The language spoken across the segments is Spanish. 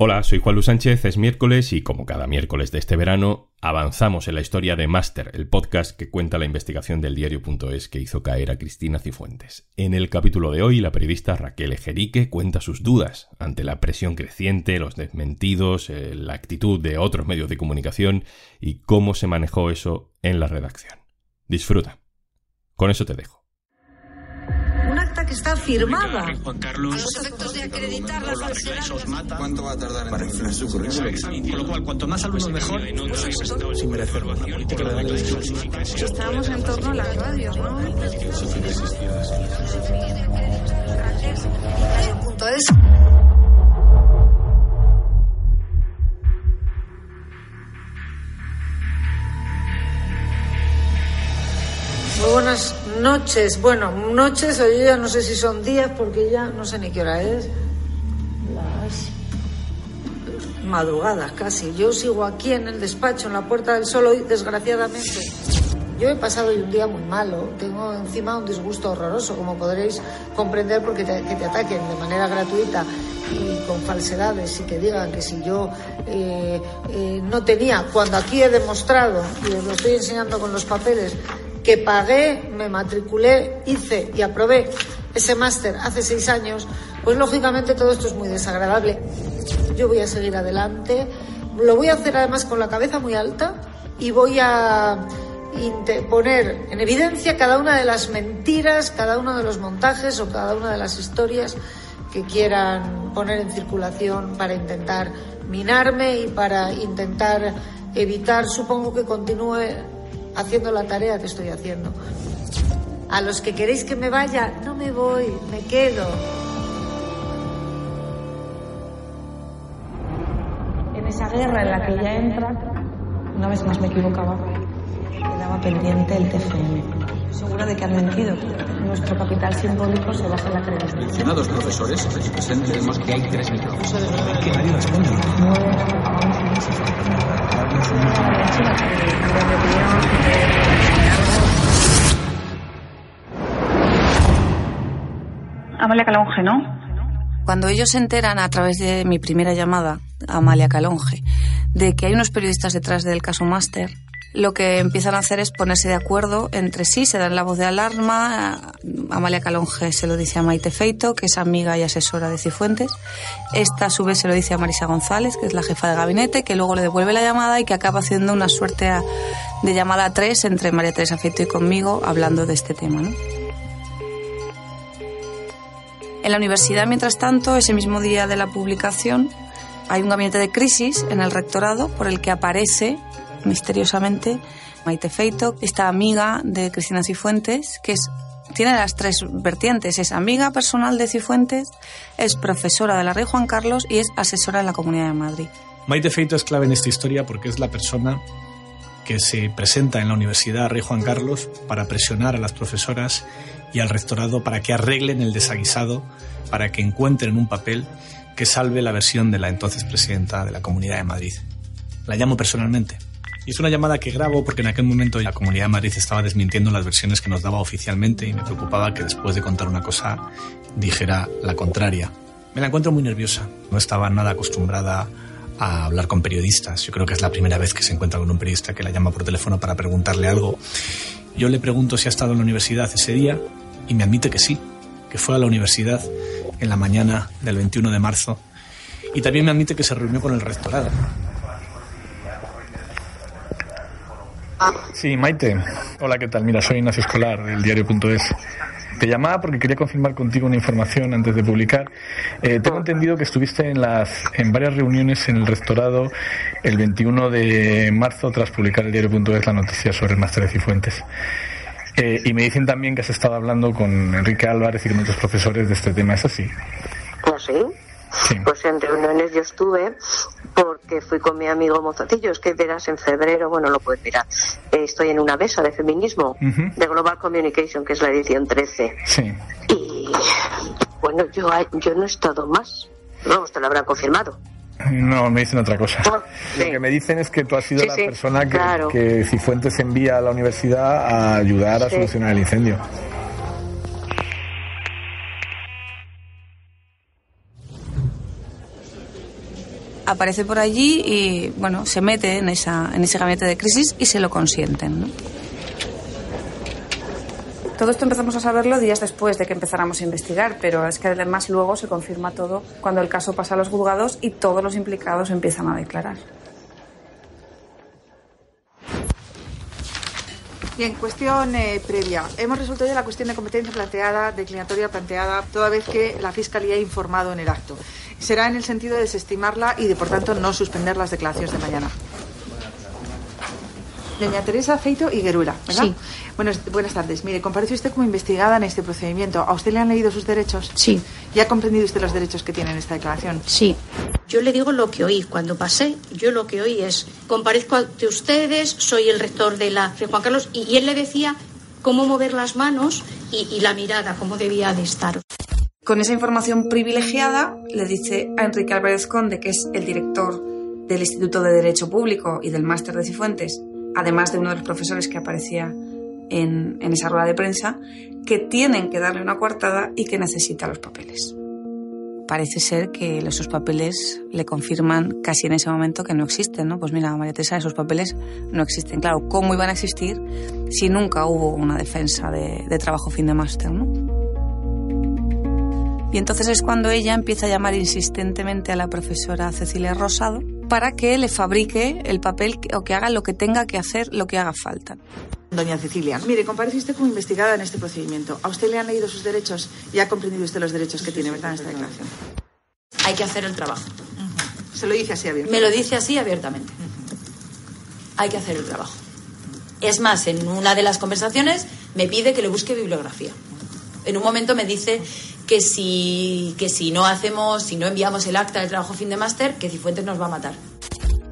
Hola, soy Juan Luis Sánchez, es miércoles y como cada miércoles de este verano, avanzamos en la historia de Master, el podcast que cuenta la investigación del diario.es que hizo caer a Cristina Cifuentes. En el capítulo de hoy, la periodista Raquel Ejerique cuenta sus dudas ante la presión creciente, los desmentidos, eh, la actitud de otros medios de comunicación y cómo se manejó eso en la redacción. Disfruta. Con eso te dejo que está firmada. Juan Carlos. A los efectos de acreditar la falsedad. ¿Cuánto va a tardar en para inflar su currículum? Con lo cual, cuanto más alumnos mejor. Sin merecer la política de la Estábamos en torno a las radios, ¿no? Punto es. Muy buenas noches. Bueno, noches, o ya no sé si son días porque ya no sé ni qué hora es. Las madrugadas casi. Yo sigo aquí en el despacho, en la Puerta del Sol hoy, desgraciadamente. Yo he pasado hoy un día muy malo, tengo encima un disgusto horroroso, como podréis comprender, porque te, que te ataquen de manera gratuita y con falsedades y que digan que si yo eh, eh, no tenía, cuando aquí he demostrado, y os lo estoy enseñando con los papeles, que pagué, me matriculé, hice y aprobé ese máster hace seis años, pues lógicamente todo esto es muy desagradable. Yo voy a seguir adelante, lo voy a hacer además con la cabeza muy alta y voy a poner en evidencia cada una de las mentiras, cada uno de los montajes o cada una de las historias que quieran poner en circulación para intentar minarme y para intentar evitar, supongo que continúe haciendo la tarea que estoy haciendo. A los que queréis que me vaya, no me voy, me quedo. En esa guerra en la que ya entra, una vez más me equivocaba, quedaba pendiente el TFM. Segura de que han mentido. Nuestro capital simbólico se basa en la creencia. Mencionados profesores, presentemos que hay tres micrófonos. Que nadie responde. Amalia Calonge, ¿no? Cuando ellos se enteran a través de mi primera llamada, Amalia Calonge, de que hay unos periodistas detrás del caso Máster, lo que empiezan a hacer es ponerse de acuerdo entre sí, se dan la voz de alarma. Amalia Calonge se lo dice a Maite Feito, que es amiga y asesora de Cifuentes. Esta a su vez se lo dice a Marisa González, que es la jefa de gabinete, que luego le devuelve la llamada y que acaba haciendo una suerte de llamada tres entre María Teresa Feito y conmigo hablando de este tema. En la universidad, mientras tanto, ese mismo día de la publicación, hay un gabinete de crisis en el rectorado por el que aparece misteriosamente Maite Feito, esta amiga de Cristina Cifuentes, que es tiene las tres vertientes. Es amiga personal de Cifuentes, es profesora de la Rey Juan Carlos y es asesora en la Comunidad de Madrid. Maite Feito es clave en esta historia porque es la persona que se presenta en la Universidad Rey Juan Carlos para presionar a las profesoras y al rectorado para que arreglen el desaguisado, para que encuentren un papel que salve la versión de la entonces presidenta de la Comunidad de Madrid. La llamo personalmente y es una llamada que grabo porque en aquel momento la Comunidad de Madrid estaba desmintiendo las versiones que nos daba oficialmente y me preocupaba que después de contar una cosa dijera la contraria. Me la encuentro muy nerviosa. No estaba nada acostumbrada a hablar con periodistas. Yo creo que es la primera vez que se encuentra con un periodista que la llama por teléfono para preguntarle algo. Yo le pregunto si ha estado en la universidad ese día y me admite que sí, que fue a la universidad en la mañana del 21 de marzo y también me admite que se reunió con el rectorado. Sí, Maite. Hola, ¿qué tal? Mira, soy Ignacio Escolar del diario.es. Te llamaba porque quería confirmar contigo una información antes de publicar. Eh, tengo entendido que estuviste en, las, en varias reuniones en el rectorado el 21 de marzo tras publicar el diario.es la noticia sobre el máster de Cifuentes. Eh, y me dicen también que has estado hablando con Enrique Álvarez y con otros profesores de este tema. ¿Es así? Pues sí. Pues en reuniones yo estuve porque fui con mi amigo Mozatillo, es que verás en febrero, bueno, lo puedes mirar, estoy en una mesa de feminismo de Global Communication, que es la edición 13. Sí. Y bueno, yo, yo no he estado más. Vamos, te lo habrán confirmado. No, me dicen otra cosa. Lo que me dicen es que tú has sido Sí, la persona que, claro. que Cifuentes envía a la universidad a ayudar a solucionar el incendio. Aparece por allí y, bueno, se mete en, esa, en ese gabinete de crisis y se lo consienten, ¿no? Todo esto empezamos a saberlo días después de que empezáramos a investigar, pero es que además luego se confirma todo cuando el caso pasa a los juzgados y todos los implicados empiezan a declarar. Bien, cuestión eh, previa. Hemos resuelto ya la cuestión de competencia planteada, declinatoria planteada, toda vez que la Fiscalía ha informado en el acto. Será en el sentido de desestimarla y de, por tanto, no suspender las declaraciones de mañana. Doña Teresa Feito y Gueruela, ¿verdad? Sí. Buenas, buenas tardes. Mire, comparece usted como investigada en este procedimiento. ¿A usted le han leído sus derechos? Sí. ¿Y ha comprendido usted los derechos que tiene en esta declaración? Sí. Yo le digo lo que oí. Cuando pasé, yo lo que oí es, comparezco ante ustedes, soy el rector de la de Juan Carlos, y, y él le decía cómo mover las manos y, y la mirada, cómo debía de estar. Con esa información privilegiada, le dice a Enrique Álvarez Conde, que es el director del Instituto de Derecho Público y del Máster de Cifuentes, además de uno de los profesores que aparecía en, esa rueda de prensa, que tienen que darle una coartada y que necesita los papeles. Parece ser que esos papeles le confirman casi en ese momento que no existen, ¿no? Pues mira, María Teresa, esos papeles no existen. Claro, ¿cómo iban a existir si nunca hubo una defensa de, de trabajo fin de máster, ¿no? Y entonces es cuando ella empieza a llamar insistentemente a la profesora Cecilia Rosado para que le fabrique el papel o que haga lo que tenga que hacer, lo que haga falta. Doña Cecilia, mire, comparece usted como investigada en este procedimiento. ¿A usted le han leído sus derechos y ha comprendido usted los derechos que tiene, verdad, en esta declaración? Hay que hacer el trabajo. Uh -huh. Se lo dice así abiertamente. Me lo dice así abiertamente. Uh -huh. Hay que hacer el trabajo. Es más, en una de las conversaciones me pide que le busque bibliografía. En un momento me dice que si, que si no hacemos, si no enviamos el acta del trabajo fin de máster, que Cifuentes nos va a matar.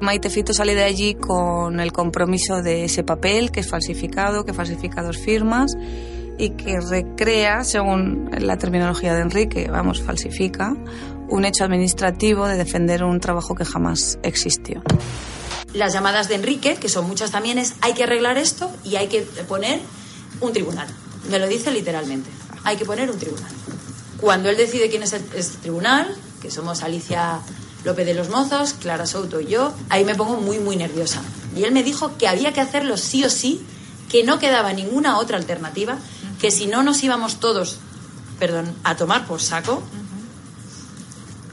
Maite Fito sale de allí con el compromiso de ese papel que es falsificado, que falsifica dos firmas y que recrea, según la terminología de Enrique, vamos, falsifica, un hecho administrativo de defender un trabajo que jamás existió. Las llamadas de Enrique, que son muchas también, es hay que arreglar esto y hay que poner un tribunal. Me lo dice literalmente. Hay que poner un tribunal. Cuando él decide quién es el, tribunal, que somos Alicia López de los Mozos, Clara Souto y yo, ahí me pongo muy, muy nerviosa. Y él me dijo que había que hacerlo sí o sí, que no quedaba ninguna otra alternativa, que si no nos íbamos todos, perdón, a tomar por saco,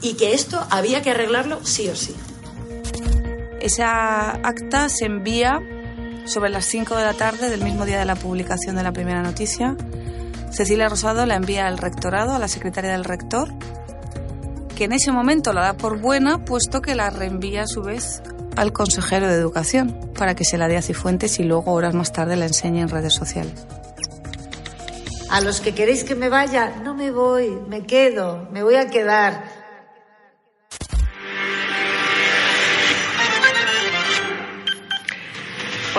y que esto había que arreglarlo sí o sí. Esa acta se envía sobre las 5 de la tarde del mismo día de la publicación de la primera noticia. Cecilia Rosado la envía al rectorado, a la secretaria del rector, que en ese momento la da por buena, puesto que la reenvía a su vez al consejero de Educación para que se la dé a Cifuentes y luego horas más tarde la enseñe en redes sociales. A los que queréis que me vaya, no me voy, me quedo, me voy a quedar.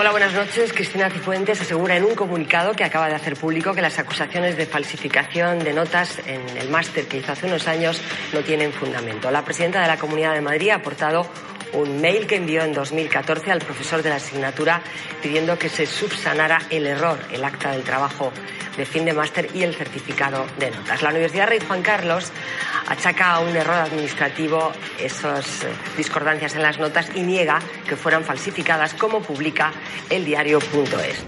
Hola, buenas noches. Cristina Cifuentes asegura en un comunicado que acaba de hacer público que las acusaciones de falsificación de notas en el máster que hizo hace unos años no tienen fundamento. La presidenta de la Comunidad de Madrid ha aportado un mail que envió en 2014 al profesor de la asignatura pidiendo que se subsanara el error, el acta del trabajo de fin de máster y el certificado de notas. La Universidad Rey Juan Carlos achaca a un error administrativo esas discordancias en las notas y niega que fueran falsificadas como publica el diario.es.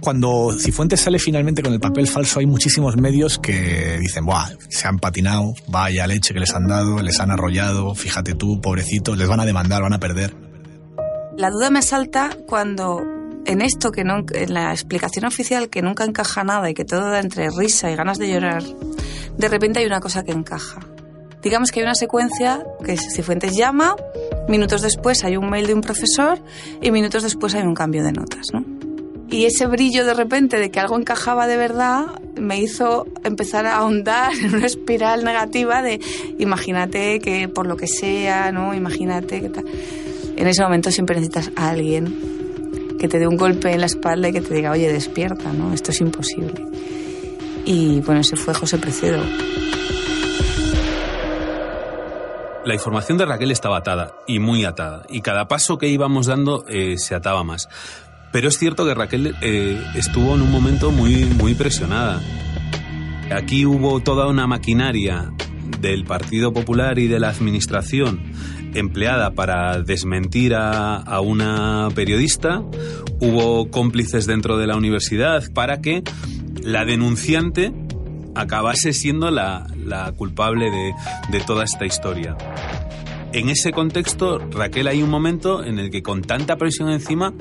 Cuando Cifuentes sale finalmente con el papel falso, hay muchísimos medios que dicen, Buah, se han patinado, vaya leche que les han dado, les han arrollado, fíjate tú, pobrecitos, les van a demandar, van a perder. La duda me asalta cuando en esto que no, en la explicación oficial que nunca encaja nada y que todo da entre risa y ganas de llorar, de repente hay una cosa que encaja. Digamos que hay una secuencia que Cifuentes llama, minutos después hay un mail de un profesor y minutos después hay un cambio de notas, ¿no? Y ese brillo de repente de que algo encajaba de verdad me hizo empezar a ahondar en una espiral negativa de imagínate que por lo que sea, ¿no? Imagínate que tal. En ese momento siempre necesitas a alguien que te dé un golpe en la espalda y que te diga, oye, despierta, ¿no? Esto es imposible. Y bueno, ese fue José Precedo. La información de Raquel estaba atada, y muy atada, y cada paso que íbamos dando eh, se ataba más. Pero es cierto que Raquel eh, estuvo en un momento muy, muy presionada. Aquí hubo toda una maquinaria del Partido Popular y de la Administración empleada para desmentir a, una periodista, hubo cómplices dentro de la universidad para que la denunciante acabase siendo la, culpable de, toda esta historia. En ese contexto, Raquel, hay un momento en el que con tanta presión encima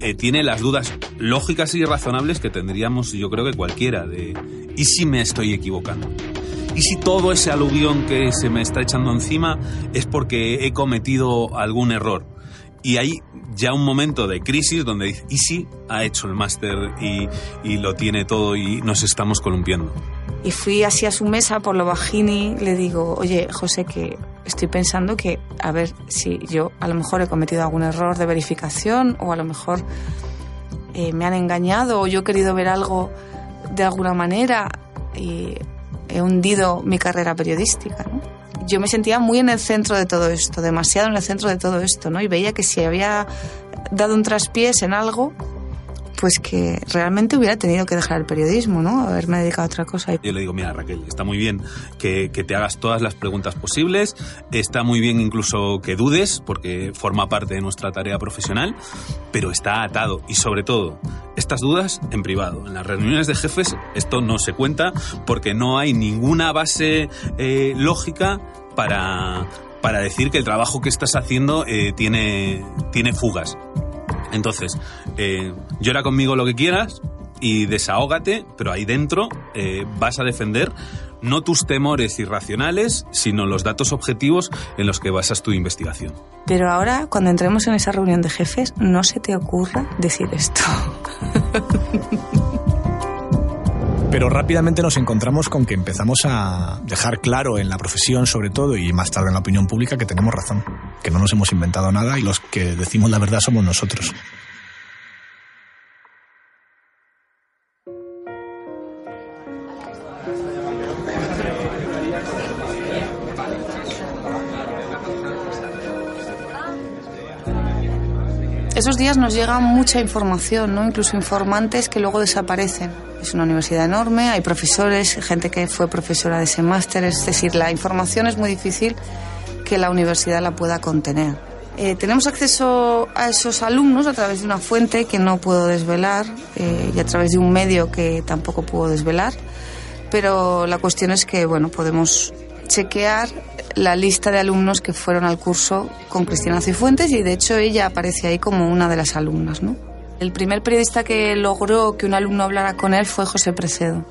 eh, tiene las dudas lógicas y razonables que tendríamos, yo creo que cualquiera, de ¿y si me estoy equivocando? ¿Y si todo ese aluvión que se me está echando encima es porque he cometido algún error? Y hay ya un momento de crisis donde dice, ¿y si ha hecho el máster y, y lo tiene todo y nos estamos columpiando? Y fui así a su mesa por lo bajini, le digo, oye, José, que estoy pensando que, a ver, si yo a lo mejor he cometido algún error de verificación o a lo mejor eh, me han engañado o yo he querido ver algo de alguna manera y he hundido mi carrera periodística, Yo me sentía muy en el centro de todo esto, demasiado en el centro de todo esto, ¿no? Y veía que si había dado un traspiés en algo, pues que realmente hubiera tenido que dejar el periodismo, ¿no? Haberme dedicado a otra cosa. Yo le digo, mira Raquel, está muy bien que, te hagas todas las preguntas posibles, está muy bien incluso que dudes, porque forma parte de nuestra tarea profesional, pero está atado y sobre todo, estas dudas en privado. En las reuniones de jefes esto no se cuenta porque no hay ninguna base eh, lógica para, para decir que el trabajo que estás haciendo eh, tiene, tiene fugas. Entonces, eh, llora conmigo lo que quieras y desahógate, pero ahí dentro eh, vas a defender no tus temores irracionales, sino los datos objetivos en los que basas tu investigación. Pero ahora, cuando entremos en esa reunión de jefes, no se te ocurra decir esto. Pero rápidamente nos encontramos con que empezamos a dejar claro en la profesión, sobre todo, y más tarde en la opinión pública, que tenemos razón, que no nos hemos inventado nada y los que decimos la verdad somos nosotros. Esos días nos llega mucha información, ¿no? incluso informantes que luego desaparecen. Es una universidad enorme, hay profesores, gente que fue profesora de ese máster, es decir, la información es muy difícil que la universidad la pueda contener. Eh, tenemos acceso a esos alumnos a través de una fuente que no puedo desvelar eh, y a través de un medio que tampoco puedo desvelar, pero la cuestión es que bueno, podemos chequear la lista de alumnos que fueron al curso con Cristina Cifuentes y de hecho ella aparece ahí como una de las alumnas. ¿no? El primer periodista que logró que un alumno hablara con él fue José Precedo.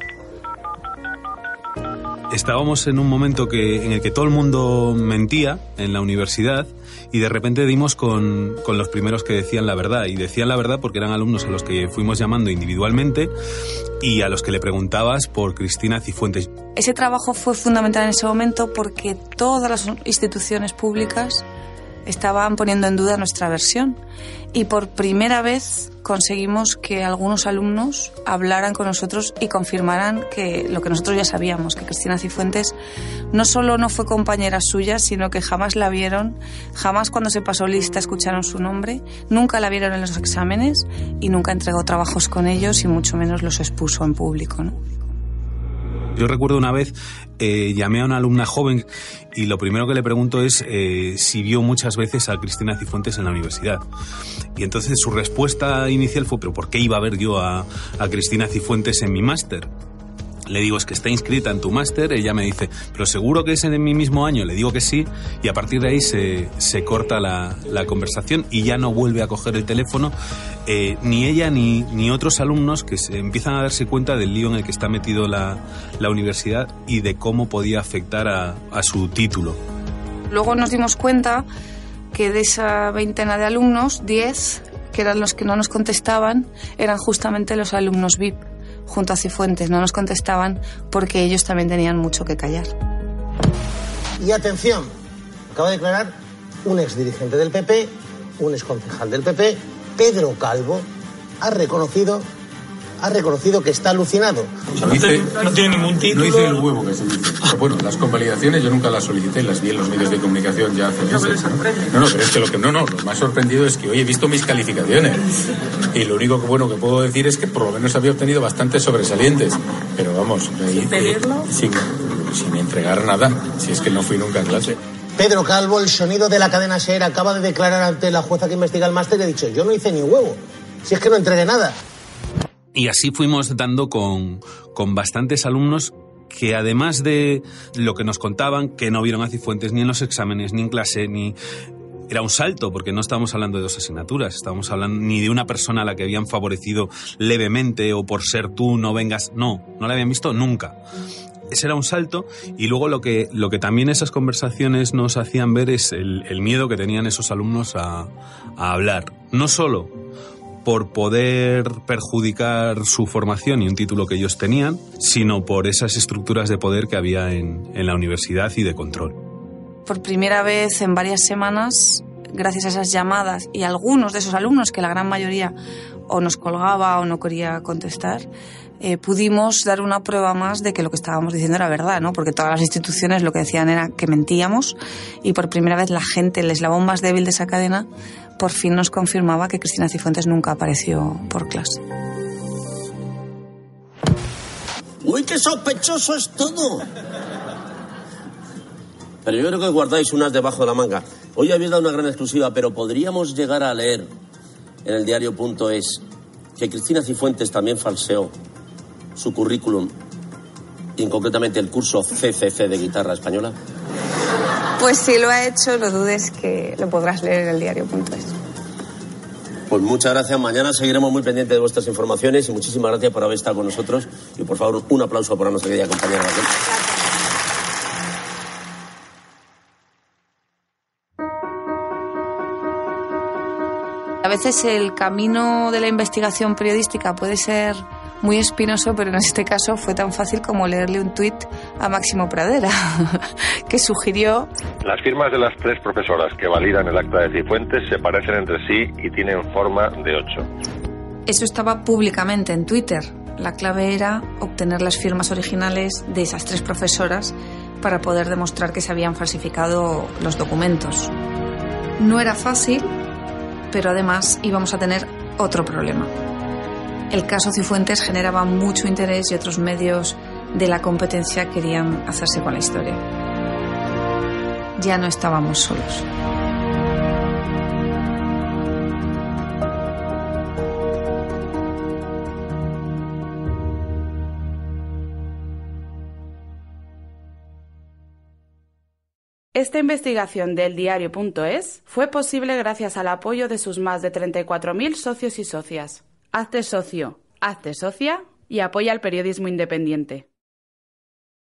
Estábamos en un momento que, en el que todo el mundo mentía en la universidad y de repente dimos con, con, los primeros que decían la verdad. Y decían la verdad porque eran alumnos a los que fuimos llamando individualmente y a los que le preguntabas por Cristina Cifuentes. Ese trabajo fue fundamental en ese momento porque todas las instituciones públicas estaban poniendo en duda nuestra versión y por primera vez conseguimos que algunos alumnos hablaran con nosotros y confirmaran que lo que nosotros ya sabíamos, que Cristina Cifuentes no solo no fue compañera suya, sino que jamás la vieron, jamás cuando se pasó lista escucharon su nombre, nunca la vieron en los exámenes y nunca entregó trabajos con ellos y mucho menos los expuso en público. Yo recuerdo una vez, eh, llamé a una alumna joven y lo primero que le pregunto es eh, si vio muchas veces a Cristina Cifuentes en la universidad. Y entonces su respuesta inicial fue, pero ¿por qué iba a ver yo a, a Cristina Cifuentes en mi máster? Le digo, es que está inscrita en tu máster. Ella me dice, pero seguro que es en mi mismo año. Le digo que sí. Y a partir de ahí se, se corta la, la, conversación y ya no vuelve a coger el teléfono. Eh, ni ella ni, ni, otros alumnos que se empiezan a darse cuenta del lío en el que está metido la, la universidad y de cómo podía afectar a, a su título. Luego nos dimos cuenta que de esa veintena de alumnos, 10, que eran los que no nos contestaban, eran justamente los alumnos VIP junto a Cifuentes no nos contestaban porque ellos también tenían mucho que callar. Y atención, acaba de declarar un ex dirigente del PP, un ex concejal del PP, Pedro Calvo, ha reconocido ha reconocido que está alucinado. no, tiene ningún título. No hice el huevo que se dice. bueno, las convalidaciones yo nunca las solicité, las vi en los medios de comunicación ya hace meses. No, no, pero es que lo que no, no, lo más sorprendido es que hoy he visto mis calificaciones. Y lo único que bueno que puedo decir es que por lo menos había obtenido bastantes sobresalientes. Pero vamos, ¿Sin pedirlo? sin, sin entregar nada, si es que no fui nunca a clase. Pedro Calvo, el sonido de la cadena SER, acaba de declarar ante la jueza que investiga el máster y ha dicho, yo no hice ni huevo, si es que no entregué nada. Y así fuimos dando con, con bastantes alumnos que además de lo que nos contaban, que no vieron a Cifuentes ni en los exámenes, ni en clase, ni... Era un salto, porque no estábamos hablando de dos asignaturas, estábamos hablando ni de una persona a la que habían favorecido levemente o por ser tú no vengas, no, no la habían visto nunca ese era un salto y luego lo que, lo que también esas conversaciones nos hacían ver es el, miedo que tenían esos alumnos a, hablar. No solo por poder perjudicar su formación y un título que ellos tenían, sino por esas estructuras de poder que había en, en la universidad y de control. Por primera vez en varias semanas, gracias a esas llamadas y algunos de esos alumnos, que la gran mayoría o nos colgaba o no quería contestar, eh, pudimos dar una prueba más de que lo que estábamos diciendo era verdad, ¿no? Porque todas las instituciones lo que decían era que mentíamos y por primera vez la gente, el eslabón más débil de esa cadena, por fin nos confirmaba que Cristina Cifuentes nunca apareció por clase. ¡Uy, qué sospechoso es todo! Pero yo creo que guardáis unas debajo de la manga. Hoy habéis dado una gran exclusiva, pero podríamos llegar a leer en el diario.es que Cristina Cifuentes también falseó su currículum y concretamente el curso CCC de guitarra española? Pues si lo ha hecho, no dudes que lo podrás leer en el diario.es. Pues muchas gracias. Mañana seguiremos muy pendientes de vuestras informaciones y muchísimas gracias por haber estado con nosotros. Y por favor, un aplauso para nuestra querida compañera A veces el camino de la investigación periodística puede ser muy espinoso, pero en este caso fue tan fácil como leerle un tuit a Máximo Pradera, que sugirió... Las firmas de las tres profesoras que validan el acta de Cifuentes se parecen entre sí y tienen forma de ocho. Eso estaba públicamente en Twitter. La clave era obtener las firmas originales de esas tres profesoras para poder demostrar que se habían falsificado los documentos. No era fácil, pero además íbamos a tener otro problema el caso Cifuentes generaba mucho interés y otros medios de la competencia querían hacerse con la historia. Ya no estábamos solos. Esta investigación del diario.es fue posible gracias al apoyo de sus más de 34.000 socios y socias. Hazte socio, hazte socia y apoya el periodismo independiente.